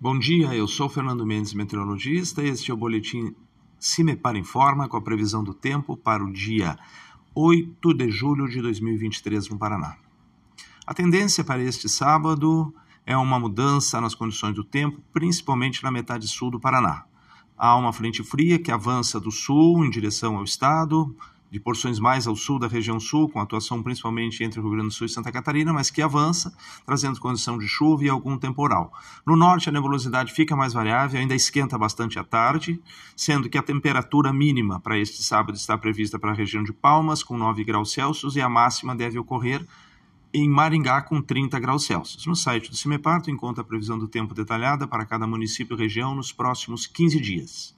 Bom dia, eu sou Fernando Mendes, meteorologista, este é o boletim Cimepar Informa com a previsão do tempo para o dia 8 de julho de 2023 no Paraná. A tendência para este sábado é uma mudança nas condições do tempo, principalmente na metade sul do Paraná. Há uma frente fria que avança do sul em direção ao estado, de porções mais ao sul da região sul, com atuação principalmente entre o Rio Grande do Sul e Santa Catarina, mas que avança, trazendo condição de chuva e algum temporal. No norte, a nebulosidade fica mais variável, ainda esquenta bastante à tarde, sendo que a temperatura mínima para este sábado está prevista para a região de Palmas, com 9 graus Celsius, e a máxima deve ocorrer em Maringá, com 30 graus Celsius. No site do CIMEPAR, tu encontra a previsão do tempo detalhada para cada município e região nos próximos 15 dias